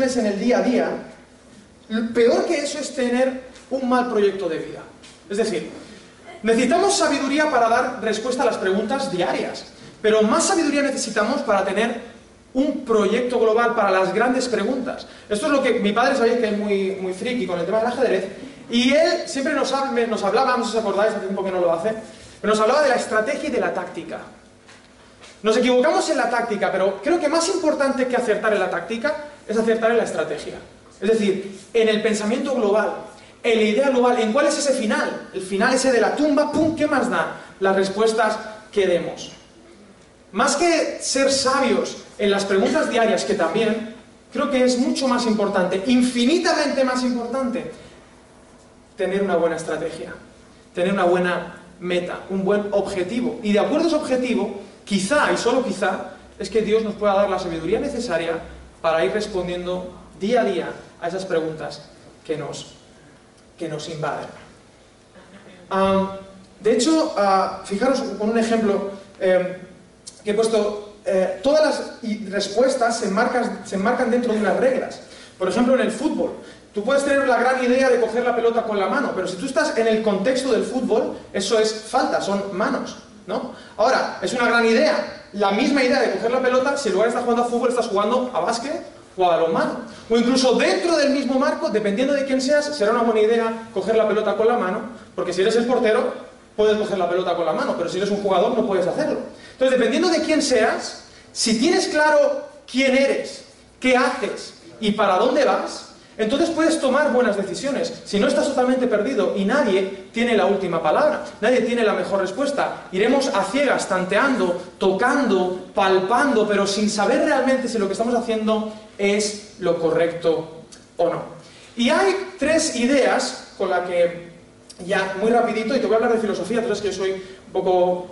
decisiones en el día a día, peor que eso es tener un mal proyecto de vida. Es decir, necesitamos sabiduría para dar respuesta a las preguntas diarias, pero más sabiduría necesitamos para tener un proyecto global para las grandes preguntas. Esto es lo que mi padre sabía que es muy, muy friki con el tema del ajedrez, y él siempre nos, nos hablaba, no sé si os acordáis, hace tiempo que no lo hace, pero nos hablaba de la estrategia y de la táctica. Nos equivocamos en la táctica, pero creo que más importante que acertar en la táctica es acertar en la estrategia. Es decir, en el pensamiento global, en la idea global, en cuál es ese final. El final ese de la tumba, ¡pum! ¿Qué más da? Las respuestas que demos. Más que ser sabios en las preguntas diarias, que también, creo que es mucho más importante, infinitamente más importante, tener una buena estrategia, tener una buena meta, un buen objetivo. Y de acuerdo a ese objetivo, quizá, y solo quizá, es que Dios nos pueda dar la sabiduría necesaria para ir respondiendo día a día a esas preguntas que nos, que nos invaden. de hecho, uh, fijaros con un ejemplo eh, que he puesto, eh, todas las respuestas se enmarcan, se enmarcan dentro de unas reglas. Por ejemplo, en el fútbol, Tú puedes tener la gran idea de coger la pelota con la mano, pero si tú estás en el contexto del fútbol, eso es falta, son manos, ¿no? Ahora, es una gran idea, la misma idea de coger la pelota, si en lugar de estar jugando a fútbol, estás jugando a básquet o a balonmano. O incluso dentro del mismo marco, dependiendo de quién seas, será una buena idea coger la pelota con la mano, porque si eres el portero, puedes coger la pelota con la mano, pero si eres un jugador no puedes hacerlo. Entonces, dependiendo de quién seas, si tienes claro quién eres, qué haces y para dónde vas, entonces puedes tomar buenas decisiones. Si no estás totalmente perdido y nadie tiene la última palabra, nadie tiene la mejor respuesta, iremos a ciegas, tanteando, tocando, palpando, pero sin saber realmente si lo que estamos haciendo es lo correcto o no. Y hay tres ideas con las que, ya muy rapidito, y te voy a hablar de filosofía, tú sabes que yo soy un poco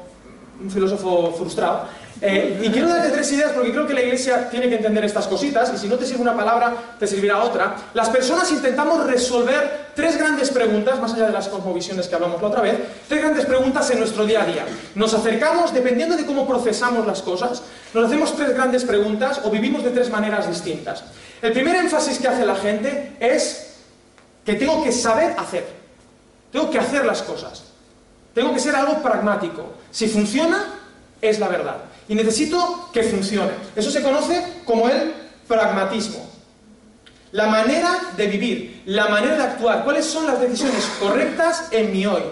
un filósofo frustrado, eh, y quiero darte tres ideas porque creo que la iglesia tiene que entender estas cositas y si no te sirve una palabra, te servirá otra. Las personas intentamos resolver tres grandes preguntas, más allá de las cosmovisiones que hablamos la otra vez, tres grandes preguntas en nuestro día a día. Nos acercamos, dependiendo de cómo procesamos las cosas, nos hacemos tres grandes preguntas o vivimos de tres maneras distintas. El primer énfasis que hace la gente es que tengo que saber hacer. Tengo que hacer las cosas. Tengo que ser algo pragmático. Si funciona, es la verdad y necesito que funcione. Eso se conoce como el pragmatismo. La manera de vivir, la manera de actuar, cuáles son las decisiones correctas en mi hoy,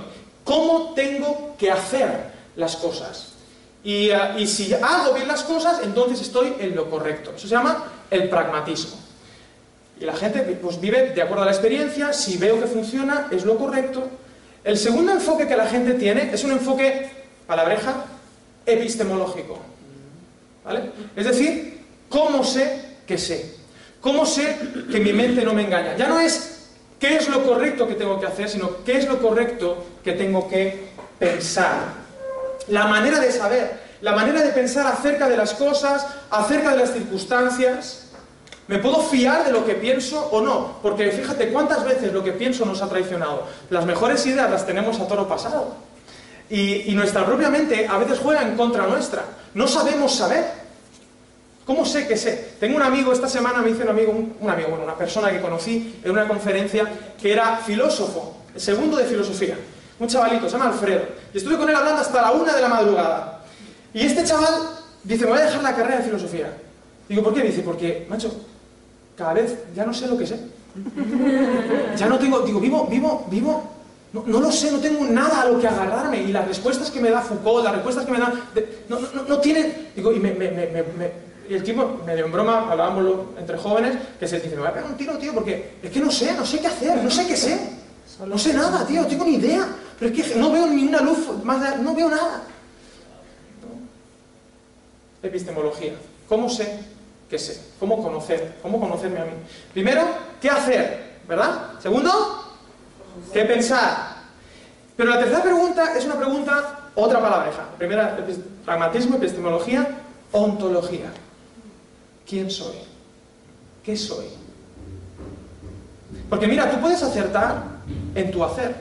cómo tengo que hacer las cosas. Y, eh, si hago bien las cosas, entonces estoy en lo correcto. Eso se llama el pragmatismo. Y la gente pues, vive de acuerdo a la experiencia, si veo que funciona, es lo correcto. El segundo enfoque que la gente tiene es un enfoque, palabreja, epistemológico. ¿Vale? Es decir, ¿cómo sé que sé? ¿Cómo sé que mi mente no me engaña? Ya no es qué es lo correcto que tengo que hacer, sino qué es lo correcto que tengo que pensar. La manera de saber, la manera de pensar acerca de las cosas, acerca de las circunstancias. ¿Me puedo fiar de lo que pienso o no? Porque fíjate cuántas veces lo que pienso nos ha traicionado. Las mejores ideas las tenemos a toro pasado. Y, nuestra propia mente a veces juega en contra nuestra. No sabemos saber. ¿Cómo sé que sé? Tengo un amigo, esta semana me hice un amigo, un, amigo, bueno, una persona que conocí en una conferencia que era filósofo, el segundo de filosofía, un chavalito, se llama Alfredo. Y estuve con él hablando hasta la una de la madrugada. Y este chaval dice, me voy a dejar la carrera de filosofía. Digo, ¿por qué? Dice, porque, macho, cada vez ya no sé lo que sé. Ya no tengo, digo, vivo, vivo, vivo no, lo sé, no tengo nada a lo que agarrarme. Y las respuestas que me da Foucault, las respuestas que me da... no, no, no, tienen... Digo, y, me, me, me, y el tipo, medio en broma, hablábamos entre jóvenes, que se dice, me voy a pegar un tiro, tío, porque es que no sé, no sé qué hacer, no sé qué sé. No sé nada, tío, no tengo ni idea. Pero es que no veo ni una luz más no veo nada. Epistemología. ¿Cómo sé qué sé? ¿Cómo conocer? ¿Cómo conocerme a mí? Primero, ¿qué hacer? ¿Verdad? Segundo, ¿Qué pensar? Pero la tercera pregunta es una pregunta, otra palabreja. Primera, pragmatismo, epistemología, ontología. ¿Quién soy? ¿Qué soy? Porque mira, tú puedes acertar en tu hacer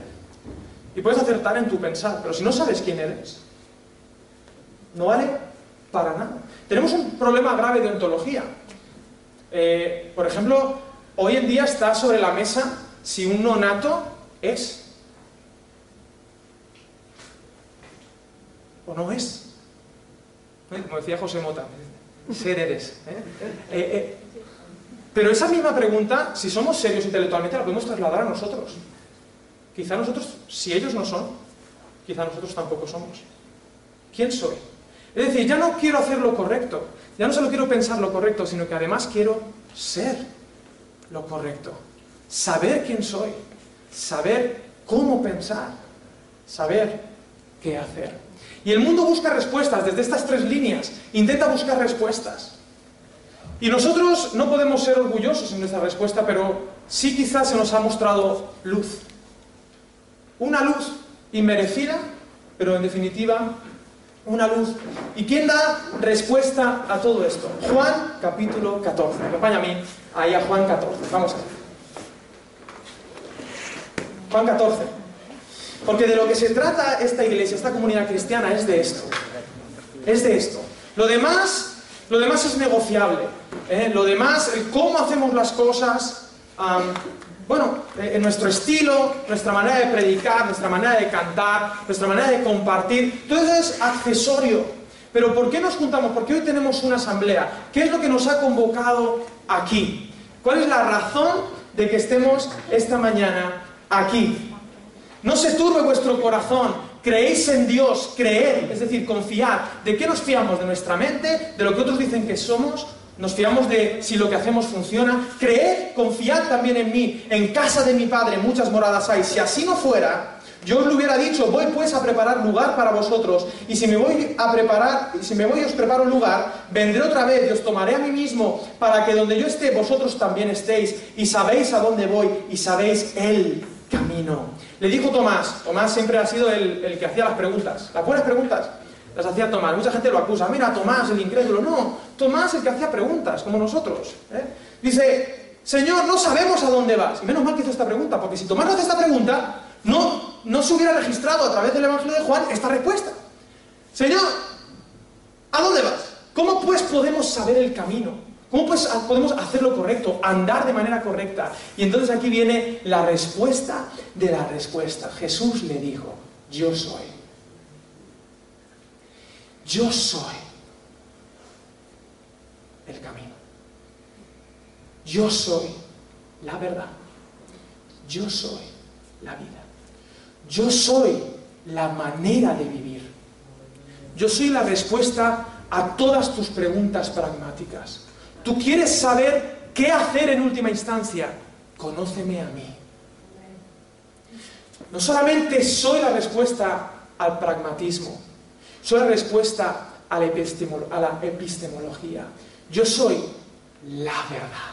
y puedes acertar en tu pensar, pero si no sabes quién eres, no vale para nada. Tenemos un problema grave de ontología. Eh, por ejemplo, hoy en día está sobre la mesa si un nonato es o no es. Como decía José Mota, ser eres. ¿eh? pero esa misma pregunta, si somos serios intelectualmente, la podemos trasladar a nosotros. Quizá nosotros, si ellos no son, quizá nosotros tampoco somos. ¿Quién soy? Es decir, ya no quiero hacer lo correcto, ya no solo quiero pensar lo correcto, sino que además quiero ser lo correcto. Saber quién soy, saber cómo pensar, saber qué hacer. Y el mundo busca respuestas desde estas tres líneas, intenta buscar respuestas. Y nosotros no podemos ser orgullosos en nuestra respuesta, pero sí quizás se nos ha mostrado luz. Una luz inmerecida, pero en definitiva una luz. ¿Y quién da respuesta a todo esto? Juan capítulo 14. Acompaña a mí ahí a Juan 14. Vamos a ver. Juan 14. Porque de lo que se trata esta iglesia, esta comunidad cristiana, es de esto. Es de esto. Lo demás, lo demás es negociable. ¿eh? Lo demás, cómo hacemos las cosas, bueno, eh, en nuestro estilo, nuestra manera de predicar, nuestra manera de cantar, nuestra manera de compartir, todo eso es accesorio. Pero ¿por qué nos juntamos? Porque hoy tenemos una asamblea. ¿Qué es lo que nos ha convocado aquí? ¿Cuál es la razón de que estemos esta mañana aquí? No se turbe vuestro corazón. Creéis en Dios, creer, es decir, confiar. ¿De qué nos fiamos? ¿De nuestra mente? ¿De lo que otros dicen que somos? Nos fiamos de si lo que hacemos funciona. Creed, confiad también en mí. En casa de mi Padre muchas moradas hay. Si así no fuera, yo os lo hubiera dicho, voy pues a preparar lugar para vosotros. Y si me voy a preparar, si me voy y os preparo lugar, vendré otra vez y os tomaré a mí mismo para que donde yo esté, vosotros también estéis. Y sabéis a dónde voy y sabéis el camino. Le dijo Tomás, Tomás siempre ha sido el, el que hacía las preguntas, las buenas preguntas las hacía Tomás. Mucha gente lo acusa, mira, Tomás, el incrédulo. No, Tomás el que hacía preguntas, como nosotros. ¿eh? Dice, Señor, no sabemos a dónde vas. Y menos mal que hizo esta pregunta, porque si Tomás no hace esta pregunta, no, no se hubiera registrado a través del Evangelio de Juan esta respuesta. Señor, ¿a dónde vas? ¿Cómo pues podemos saber el camino? ¿Cómo pues podemos hacer lo correcto, andar de manera correcta? Y entonces aquí viene la respuesta de la respuesta. Jesús le dijo, yo soy yo soy el camino. Yo soy la verdad. Yo soy la vida. Yo soy la manera de vivir. Yo soy la respuesta a todas tus preguntas pragmáticas. ¿Tú quieres saber qué hacer en última instancia? Conóceme a mí. No solamente soy la respuesta al pragmatismo, soy la respuesta a la, epistemología. Yo soy la verdad.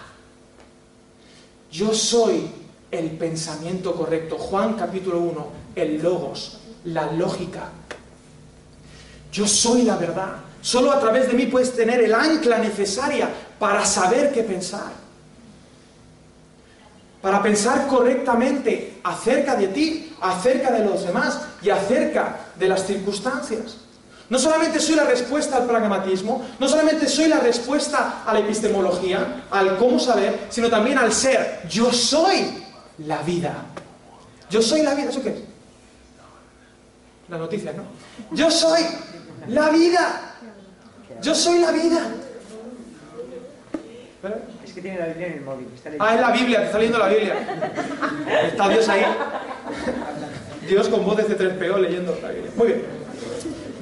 Yo soy el pensamiento correcto. Juan capítulo 1, el logos, la lógica. Yo soy la verdad. Solo a través de mí puedes tener el ancla necesaria para saber qué pensar. Para pensar correctamente acerca de ti, acerca de los demás y acerca de las circunstancias. No solamente soy la respuesta al pragmatismo, no solamente soy la respuesta a la epistemología, al cómo saber, sino también al ser. Yo soy la vida. Yo soy la vida. ¿Eso qué es? La noticia, ¿no? Yo soy la vida. Yo soy la vida. Es que tiene la Biblia en el móvil. ah, es la Biblia, te está leyendo la Biblia. Está Dios ahí. Dios con voz de C3PO leyendo la Biblia. Muy bien.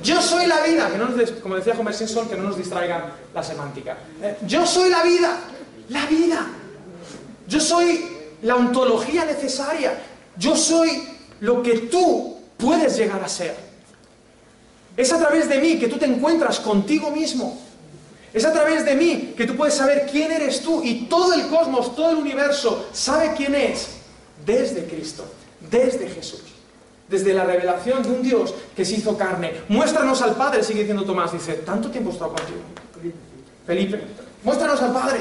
Yo soy la vida, que no nos como decía Homer Simpson, que no nos distraigan la semántica. Eh, yo soy la vida, la vida. Yo soy la ontología necesaria. Yo soy lo que tú puedes llegar a ser. Es a través de mí que tú te encuentras contigo mismo. Es a través de mí que tú puedes saber quién eres tú y todo el cosmos, todo el universo sabe quién es desde Cristo, desde Jesús desde la revelación de un Dios que se hizo carne. Muéstranos al Padre, sigue diciendo Tomás, dice, ¿tanto tiempo he estado contigo? Felipe, muéstranos al Padre.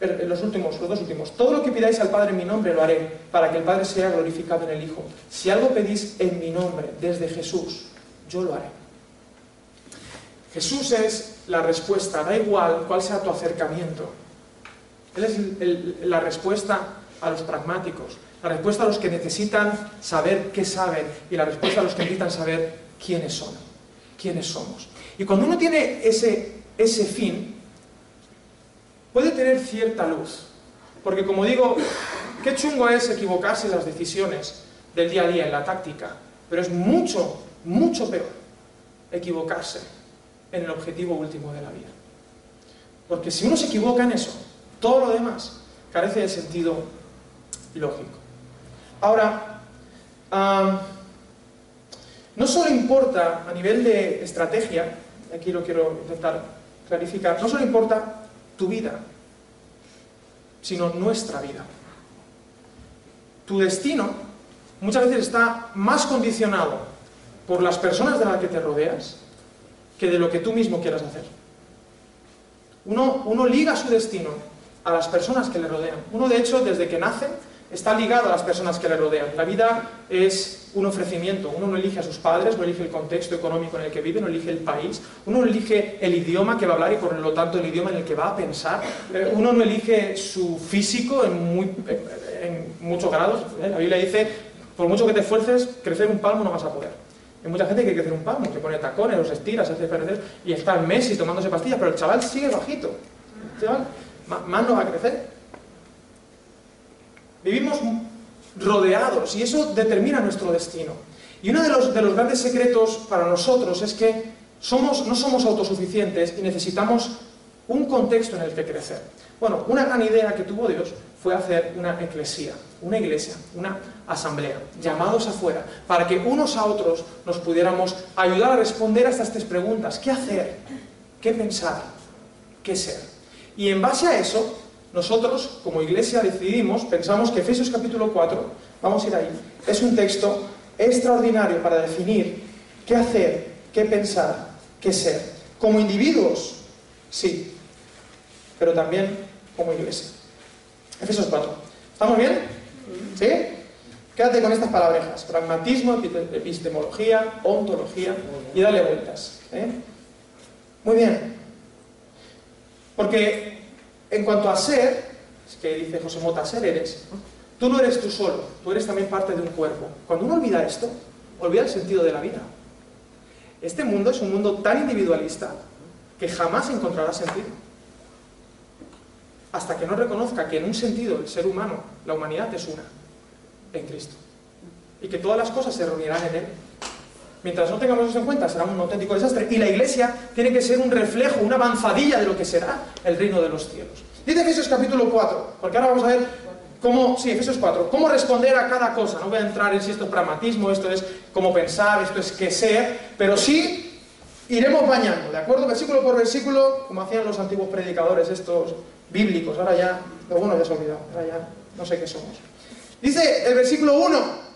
los últimos, los dos últimos, todo lo que pidáis al Padre en mi nombre lo haré, para que el Padre sea glorificado en el Hijo. Si algo pedís en mi nombre, desde Jesús, yo lo haré. Jesús es la respuesta, da igual cuál sea tu acercamiento. Él es la respuesta a los pragmáticos, la respuesta a los que necesitan saber qué saben y la respuesta a los que necesitan saber quiénes son, quiénes somos. Y cuando uno tiene ese, ese fin, puede tener cierta luz. Porque como digo, qué chungo es equivocarse en las decisiones del día a día, en la táctica, pero es mucho, mucho peor equivocarse en el objetivo último de la vida. Porque si uno se equivoca en eso, todo lo demás carece de sentido lógico. Ahora, no solo importa a nivel de estrategia, aquí lo quiero intentar clarificar, no solo importa tu vida, sino nuestra vida. Tu destino muchas veces está más condicionado por las personas de las que te rodeas que de lo que tú mismo quieras hacer. Uno, uno liga su destino a las personas que le rodean. Uno, de hecho, desde que nace, está ligado a las personas que le rodean. La vida es un ofrecimiento. Uno no elige a sus padres, no elige el contexto económico en el que vive, no elige el país. Uno no elige el idioma que va a hablar y por lo tanto el idioma en el que va a pensar. Eh, uno no elige su físico en, muy, en muchos grados. ¿eh? La Biblia dice, por mucho que te esfuerces, crecer un palmo no vas a poder. Hay mucha gente que quiere crecer un palmo, que pone tacones, los estira, se hace perder y está Messi tomándose pastillas, pero el chaval sigue bajito. El chaval más no va a crecer. Vivimos rodeados y eso determina nuestro destino. Y uno de los, de los grandes secretos para nosotros es que somos, no somos autosuficientes y necesitamos un contexto en el que crecer. Bueno, una gran idea que tuvo Dios fue hacer una eclesía, una iglesia, una asamblea, llamados afuera, para que unos a otros nos pudiéramos ayudar a responder a estas tres preguntas. ¿Qué hacer? ¿Qué pensar? ¿Qué ser? Y en base a eso, nosotros, como iglesia, decidimos, pensamos que Efesios capítulo 4, vamos a ir ahí, es un texto extraordinario para definir qué hacer, qué pensar, qué ser. Como individuos, sí, pero también como iglesia. Efesios 4. ¿Estamos bien? ¿Sí? Quédate con estas palabrejas. Pragmatismo, epistemología, ontología y dale vueltas. ¿eh? Muy bien. Porque en cuanto a ser, que dice José Mota, ser eres, tú no eres tú solo, tú eres también parte de un cuerpo. Cuando uno olvida esto, olvida el sentido de la vida. Este mundo es un mundo tan individualista que jamás encontrará sentido. Hasta que no reconozca que en un sentido el ser humano, la humanidad es una, en Cristo. Y que todas las cosas se reunirán en Él. Mientras no tengamos eso en cuenta, será un auténtico desastre. Y la iglesia tiene que ser un reflejo, una avanzadilla de lo que será el reino de los cielos. Dice Efesios capítulo 4, porque ahora vamos a ver cómo, sí, Efesios 4, cómo responder a cada cosa. No voy a entrar en si esto es pragmatismo, esto es cómo pensar, esto es qué ser, pero sí iremos bañando, ¿de acuerdo? Versículo por versículo, como hacían los antiguos predicadores estos bíblicos. Ahora ya, bueno, ya se ha olvidado, ahora ya no sé qué somos. Dice el versículo 1,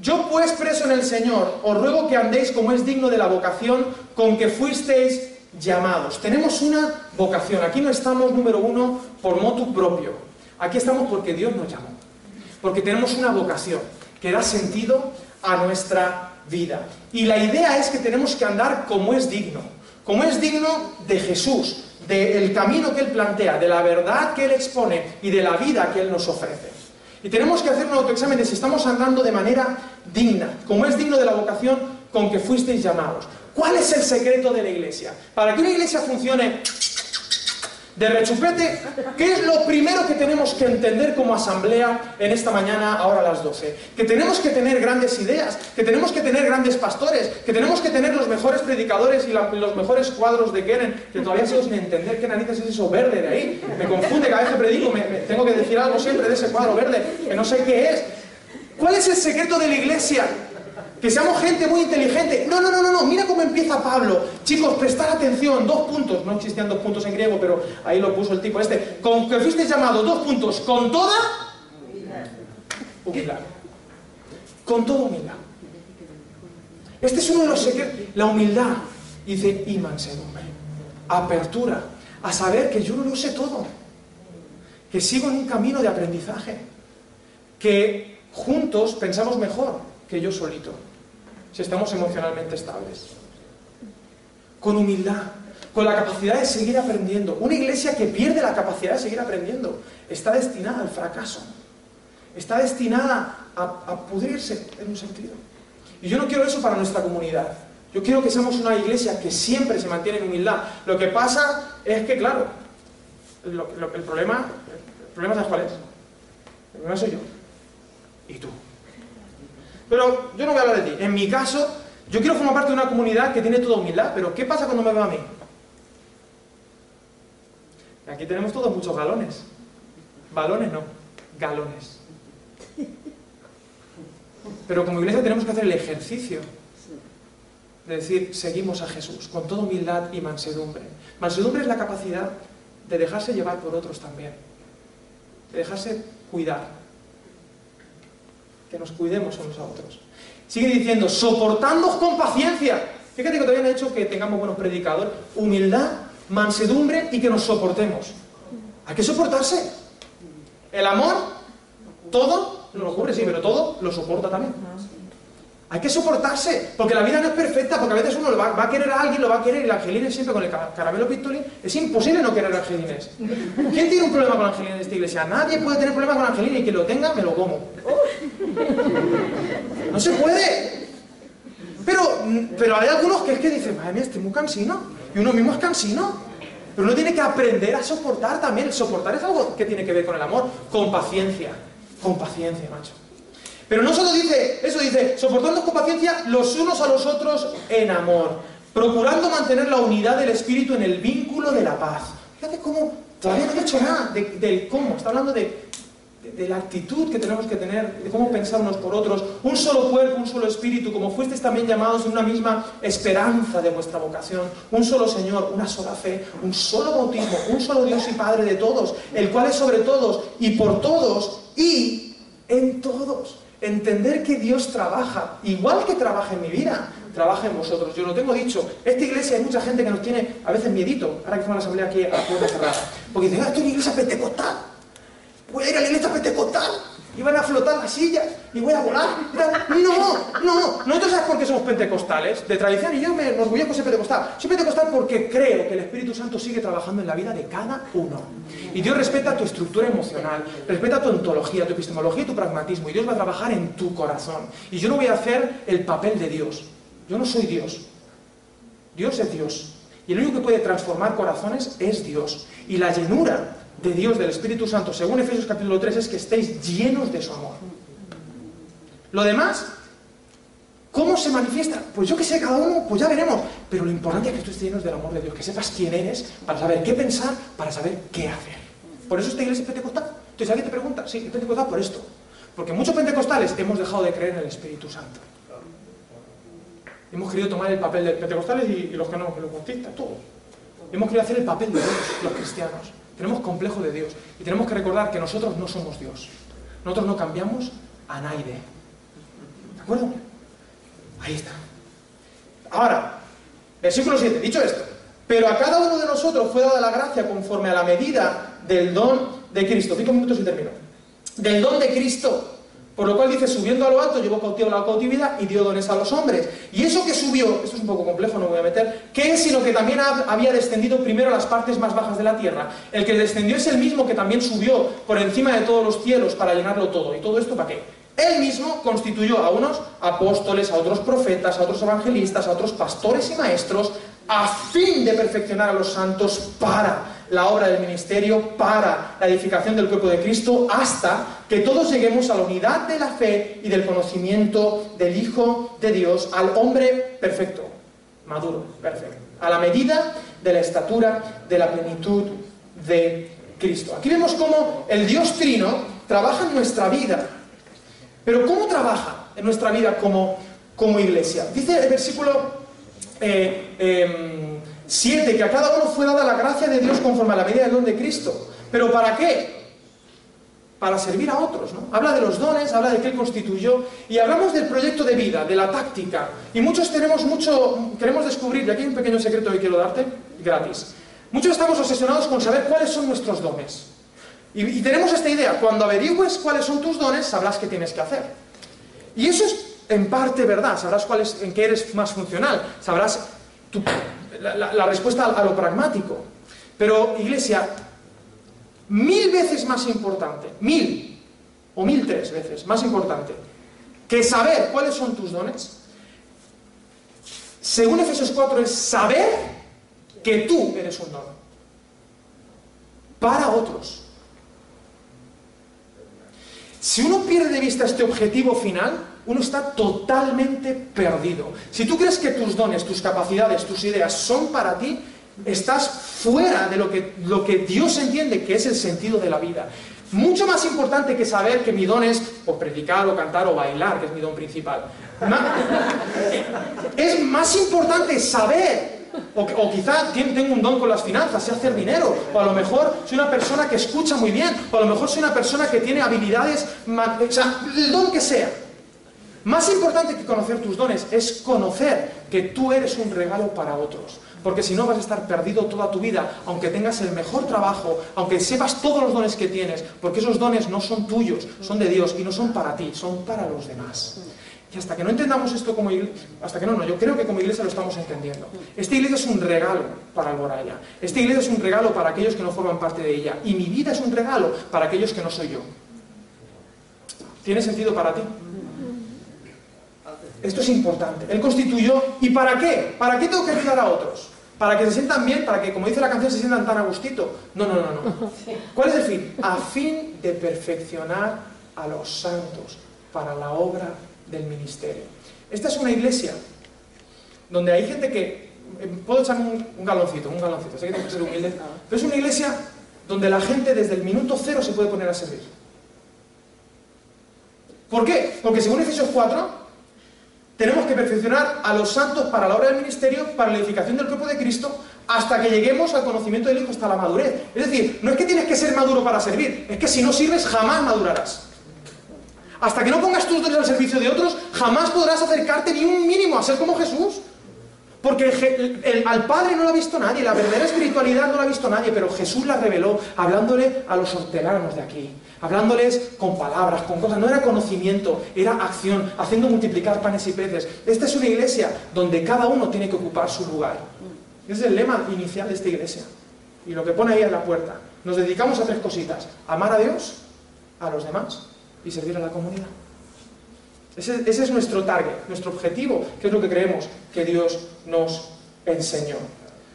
yo pues preso en el Señor, os ruego que andéis como es digno de la vocación con que fuisteis llamados. Tenemos una vocación. Aquí no estamos, número uno, por motu propio. Aquí estamos porque Dios nos llamó. Porque tenemos una vocación que da sentido a nuestra vida. Y la idea es que tenemos que andar como es digno. Como es digno de Jesús, del camino que Él plantea, de la verdad que Él expone y de la vida que Él nos ofrece. Y tenemos que hacer un autoexamen de si estamos andando de manera digna, como es digno de la vocación con que fuisteis llamados. ¿Cuál es el secreto de la iglesia? Para que una iglesia funcione de rechupete, ¿qué es lo primero que tenemos que entender como asamblea en esta mañana, ahora a las 12? Que tenemos que tener grandes ideas, que tenemos que tener grandes pastores, que tenemos que tener los mejores predicadores y los mejores cuadros de Keren, que todavía sigo sin entender qué narices es eso verde de ahí. Me confunde cada vez que predico, me, tengo que decir algo siempre de ese cuadro verde, que no sé qué es. ¿Cuál es el secreto de la iglesia? Que seamos gente muy inteligente. No, no, no, no, no. Mira cómo empieza Pablo. Chicos, prestar atención. Dos puntos. No existían dos puntos en griego, pero ahí lo puso el tipo este. Con que fuiste llamado dos puntos. Con toda humildad. Con toda humildad. Este es uno de los secretos. La humildad. Dice, y mansedumbre. Apertura. A saber que yo no lo sé todo. Que sigo en un camino de aprendizaje. Que juntos pensamos mejor que yo solito si estamos emocionalmente estables. Con humildad, con la capacidad de seguir aprendiendo. Una iglesia que pierde la capacidad de seguir aprendiendo está destinada al fracaso. Está destinada a, pudrirse en un sentido. Y yo no quiero eso para nuestra comunidad. Yo quiero que seamos una iglesia que siempre se mantiene en humildad. Lo que pasa es que, claro, el problema, el problema ¿sabes cuál es? El problema soy yo. Y tú. Pero yo no voy a hablar de ti. En mi caso, yo quiero formar parte de una comunidad que tiene toda humildad, pero ¿qué pasa cuando me veo a mí? Aquí tenemos todos muchos galones. Balones no, galones. Pero como iglesia tenemos que hacer el ejercicio de decir, seguimos a Jesús, con toda humildad y mansedumbre. Mansedumbre es la capacidad de dejarse llevar por otros también, de dejarse cuidar, que nos cuidemos unos a otros. Sigue diciendo, soportándoos con paciencia. Fíjate que todavía no ha hecho que tengamos buenos predicadores. Humildad, mansedumbre y que nos soportemos. Hay que soportarse. El amor, todo, lo cubre, sí, pero todo lo soporta también. Hay que soportarse, porque la vida no es perfecta, porque a veces uno lo va, a querer a alguien, lo va a querer, y el angelines siempre con el ca- caramelo pistolín. Es imposible no querer a angelines. ¿Quién tiene un problema con angelines en esta iglesia? Nadie puede tener problema con angelines y quien lo tenga, me lo como. No se puede. Pero, pero hay algunos que es que dicen, madre mía, estoy muy cansino. Y uno mismo es cansino. Pero uno tiene que aprender a soportar también. Soportar es algo que tiene que ver con el amor, con paciencia. Con paciencia, macho. Pero no solo dice eso, dice, soportando con paciencia los unos a los otros en amor, procurando mantener la unidad del espíritu en el vínculo de la paz. Fíjate cómo, todavía no he dicho nada de- del cómo, está hablando de, de- de la actitud que tenemos que tener, de cómo pensar unos por otros, un solo cuerpo, un solo espíritu, como fuisteis también llamados en una misma esperanza de vuestra vocación, un solo Señor, una sola fe, un solo bautismo, un solo Dios y Padre de todos, el cual es sobre todos y por todos y en todos. Entender que Dios trabaja, igual que trabaja en mi vida, trabaja en vosotros. Yo lo tengo dicho. Esta iglesia hay mucha gente que nos tiene a veces miedito, ahora que fue a la asamblea aquí a puerta cerrada. Porque dicen, ah, esto es una iglesia pentecostal. Voy a ir a la iglesia pentecostal y van a flotar las sillas y voy a volar. y tal. No, no, nosotros sabes por qué somos pentecostales, de tradición, y yo me orgullezco de ser pentecostal. Soy pentecostal porque creo que el Espíritu Santo sigue trabajando en la vida de cada uno. Y Dios respeta tu estructura emocional, respeta tu ontología, tu epistemología y tu pragmatismo, y Dios va a trabajar en tu corazón. Y yo no voy a hacer el papel de Dios. Yo no soy Dios. Dios es Dios. Y el único que puede transformar corazones es Dios. Y la llenura de Dios, del Espíritu Santo, según Efesios capítulo 3, es que estéis llenos de su amor. Lo demás, ¿cómo se manifiesta? Pues yo que sé, cada uno, pues ya veremos. Pero lo importante es que tú estés llenos del amor de Dios, que sepas quién eres, para saber qué pensar, para saber qué hacer. Por eso esta iglesia es pentecostal. Entonces alguien te pregunta, sí, es pentecostal por esto. Porque muchos pentecostales hemos dejado de creer en el Espíritu Santo. Hemos querido tomar el papel de pentecostales y, y los que no, los bautistas, todos. Hemos querido hacer el papel de los cristianos. Tenemos complejo de Dios. Y tenemos que recordar que nosotros no somos Dios. Nosotros no cambiamos a nadie. ¿De acuerdo? Ahí está. Ahora, versículo 7. Dicho esto, pero a cada uno de nosotros fue dada la gracia conforme a la medida del don de Cristo. Cinco minutos y termino. Del don de Cristo. Por lo cual dice, subiendo a lo alto, llevó cautivo la cautividad y dio dones a los hombres. Y eso que subió, esto es un poco complejo, no me voy a meter, ¿qué es sino que también ha- había descendido primero a las partes más bajas de la tierra? El que descendió es el mismo que también subió por encima de todos los cielos para llenarlo todo. ¿Y todo esto para qué? Él mismo constituyó a unos apóstoles, a otros profetas, a otros evangelistas, a otros pastores y maestros, a fin de perfeccionar a los santos para la obra del ministerio, para la edificación del cuerpo de Cristo, hasta que todos lleguemos a la unidad de la fe y del conocimiento del Hijo de Dios, al hombre perfecto, maduro, perfecto, a la medida de la estatura de la plenitud de Cristo. Aquí vemos cómo el Dios Trino trabaja en nuestra vida. Pero ¿cómo trabaja en nuestra vida como, como iglesia. Dice el versículo 7 eh, em, que a cada uno fue dada la gracia de Dios conforme a la medida del don de Cristo. ¿Pero para qué? Para servir a otros, ¿no? Habla de los dones, habla de qué constituyó, y hablamos del proyecto de vida, de la táctica. Y muchos tenemos mucho, queremos descubrir, y aquí hay un pequeño secreto que quiero darte, gratis. Muchos estamos obsesionados con saber cuáles son nuestros dones. Y, y tenemos esta idea, cuando averigües cuáles son tus dones, sabrás qué tienes que hacer. Y eso es en parte verdad, sabrás cuál es, en qué eres más funcional, sabrás la, respuesta a, a lo pragmático. Pero, iglesia, mil veces más importante, mil o mil tres veces más importante que saber cuáles son tus dones, según Efesios 4 es saber que tú eres un don para otros. Si uno pierde de vista este objetivo final, uno está totalmente perdido. Si tú crees que tus dones, tus capacidades, tus ideas son para ti, estás fuera de lo que, lo que Dios entiende que es el sentido de la vida. Mucho más importante que saber que mi don es o predicar o cantar o bailar, que es mi don principal. Es más importante saber o, o, quizá tengo un don con las finanzas, sé hacer dinero. O a lo mejor soy una persona que escucha muy bien. O a lo mejor soy una persona que tiene habilidades, o sea, el don que sea. Más importante que conocer tus dones es conocer que tú eres un regalo para otros. Porque si no vas a estar perdido toda tu vida, aunque tengas el mejor trabajo, aunque sepas todos los dones que tienes, porque esos dones no son tuyos, son de Dios y no son para ti, son para los demás. Y hasta que no entendamos esto como iglesia, hasta que no, no, yo creo que como iglesia lo estamos entendiendo. Esta iglesia es un regalo para Alboraya. Esta iglesia es un regalo para aquellos que no forman parte de ella. Y mi vida es un regalo para aquellos que no soy yo. ¿Tiene sentido para ti? Esto es importante. Él constituyó, ¿y para qué? ¿Para qué tengo que ayudar a otros? ¿Para que se sientan bien? ¿Para que, como dice la canción, se sientan tan a gustito? No, no, no, no. ¿Cuál es el fin? A fin de perfeccionar a los santos para la obra del ministerio. Esta es una iglesia donde hay gente que... Eh, puedo echarme un, galoncito, un galoncito, sé que tengo que ser humilde, pero es una iglesia donde la gente desde el minuto cero se puede poner a servir. ¿Por qué? Porque según Efesios 4, tenemos que perfeccionar a los santos para la obra del ministerio, para la edificación del cuerpo de Cristo, hasta que lleguemos al conocimiento del Hijo, hasta la madurez. Es decir, no es que tienes que ser maduro para servir, es que si no sirves jamás madurarás. Hasta que no pongas tus dones al servicio de otros, jamás podrás acercarte ni un mínimo a ser como Jesús. Porque al Padre no lo ha visto nadie, la verdadera espiritualidad no la ha visto nadie, pero Jesús la reveló hablándole a los hortelanos de aquí, hablándoles con palabras, con cosas. No era conocimiento, era acción, haciendo multiplicar panes y peces. Esta es una iglesia donde cada uno tiene que ocupar su lugar. Ese es el lema inicial de esta iglesia. Y lo que pone ahí en la puerta. Nos dedicamos a tres cositas. Amar a Dios, a los demás y servir a la comunidad. Ese, es nuestro target, nuestro objetivo, que es lo que creemos que Dios nos enseñó.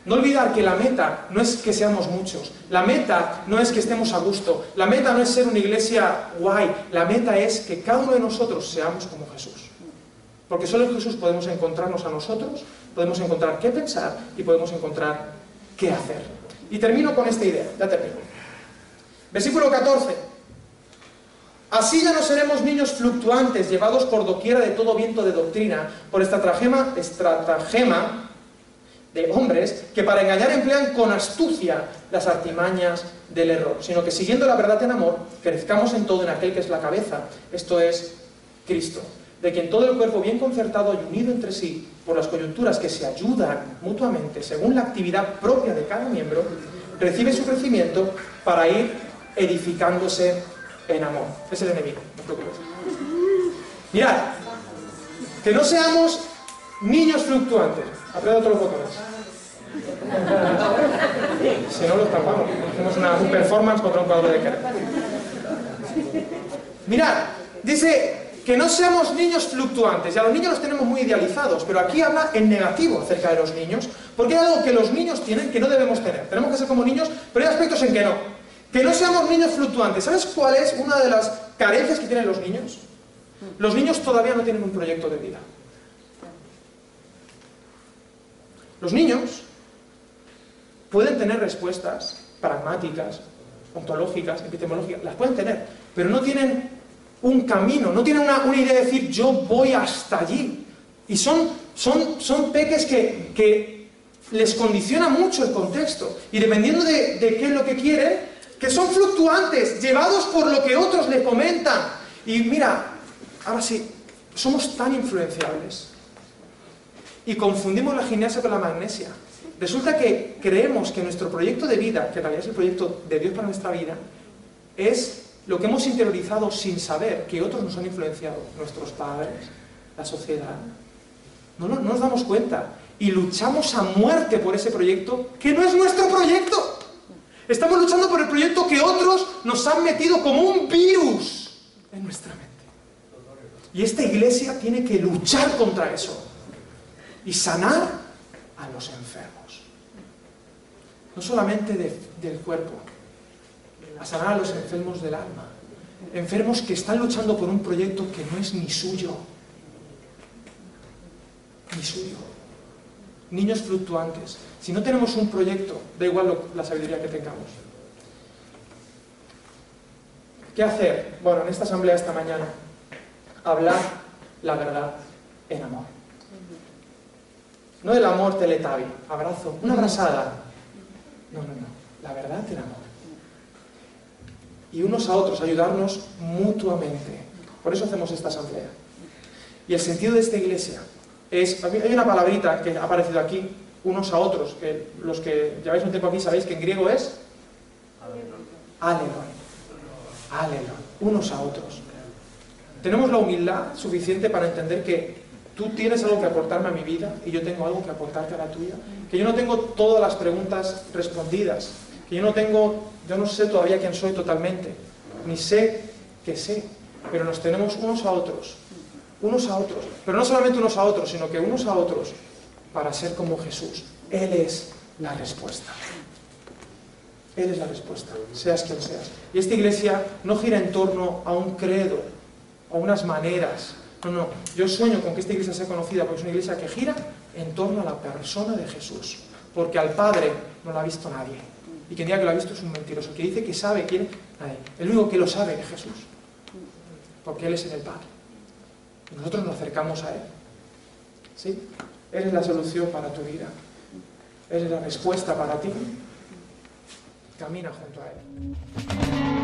No olvidar que la meta no es que seamos muchos, la meta no es que estemos a gusto, la meta no es ser una iglesia guay, la meta es que cada uno de nosotros seamos como Jesús. Porque solo en Jesús podemos encontrarnos a nosotros, podemos encontrar qué pensar y podemos encontrar qué hacer. Y termino con esta idea, ya termino. Versículo 14. Así ya no seremos niños fluctuantes, llevados por doquiera de todo viento de doctrina, por estratagema, estratagema de hombres que para engañar emplean con astucia las artimañas del error, sino que siguiendo la verdad en amor, crezcamos en todo en aquel que es la cabeza, esto es Cristo, de quien todo el cuerpo bien concertado y unido entre sí por las coyunturas que se ayudan mutuamente según la actividad propia de cada miembro, recibe su crecimiento para ir edificándose en amor. Es el enemigo, no os preocupéis. Mirad, que no seamos niños fluctuantes. Aprieta otros botones. Si no, los tapamos. Hacemos una, un performance contra un cuadro de cara. Mirad, dice que no seamos niños fluctuantes. Ya los niños los tenemos muy idealizados, pero aquí habla en negativo acerca de los niños, porque hay algo que los niños tienen que no debemos tener. Tenemos que ser como niños, pero hay aspectos en que no. Que no seamos niños fluctuantes. ¿Sabes cuál es una de las carencias que tienen los niños? Los niños todavía no tienen un proyecto de vida. Los niños pueden tener respuestas pragmáticas, ontológicas, epistemológicas, las pueden tener, pero no tienen un camino, no tienen una, idea de decir yo voy hasta allí. Y son, son, son peques que, que les condiciona mucho el contexto. Y dependiendo de, de qué es lo que quieren, que son fluctuantes, llevados por lo que otros le comentan. Y mira, ahora sí, somos tan influenciables. Y confundimos la gimnasia con la magnesia. Resulta que creemos que nuestro proyecto de vida, que en realidad es el proyecto de Dios para nuestra vida, es lo que hemos interiorizado sin saber que otros nos han influenciado, nuestros padres, la sociedad. No, no, no nos damos cuenta. Y luchamos a muerte por ese proyecto que no es nuestro proyecto. Estamos luchando por el proyecto que otros nos han metido como un virus en nuestra mente. Y esta iglesia tiene que luchar contra eso y sanar a los enfermos. No solamente de- del cuerpo, a sanar a los enfermos del alma. Enfermos que están luchando por un proyecto que no es ni suyo. Ni suyo. Niños fluctuantes. Si no tenemos un proyecto, da igual la sabiduría que tengamos. ¿Qué hacer? Bueno, en esta asamblea esta mañana, hablar la verdad en amor. No el amor teletabi, abrazo, una abrazada. No, no, no. La verdad en amor. Y unos a otros, ayudarnos mutuamente. Por eso hacemos esta asamblea. Y el sentido de esta iglesia es, hay una palabrita que ha aparecido aquí, unos a otros, que los que lleváis un tiempo aquí sabéis que en griego es alelon. Alelon. Unos a otros. Tenemos la humildad suficiente para entender que tú tienes algo que aportarme a mi vida y yo tengo algo que aportarte a la tuya. Que yo no tengo todas las preguntas respondidas. Que yo no tengo, yo no sé todavía quién soy totalmente. Ni sé que sé. Pero nos tenemos unos a otros. Unos a otros. Pero no solamente unos a otros, sino que unos a otros para ser como Jesús. Él es la respuesta. Él es la respuesta, seas quien seas. Y esta iglesia no gira en torno a un credo, a unas maneras. No, no. Yo sueño con que esta iglesia sea conocida porque es una iglesia que gira en torno a la persona de Jesús. Porque al Padre no lo ha visto nadie. Y quien diga que lo ha visto es un mentiroso. Que dice que sabe quién nadie. El único que lo sabe es Jesús. Porque Él es en el Padre. Nosotros nos acercamos a Él. ¿Sí? Él es la solución para tu vida. Él es la respuesta para ti. Camina junto a Él.